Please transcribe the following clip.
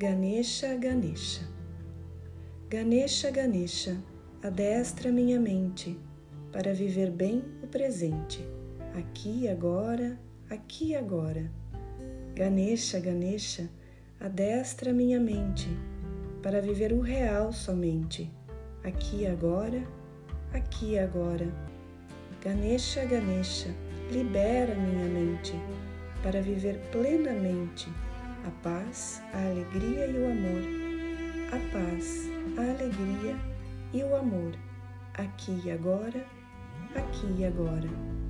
Ganesha, Ganesha. Ganesha, Ganesha, adestra minha mente para viver bem o presente, aqui e agora, aqui e agora. Ganesha, Ganesha, adestra minha mente para viver o real somente, aqui e agora, aqui e agora. Ganesha, Ganesha, libera minha mente para viver plenamente a paz, a alegria e o amor. A paz, a alegria e o amor, aqui e agora, aqui e agora.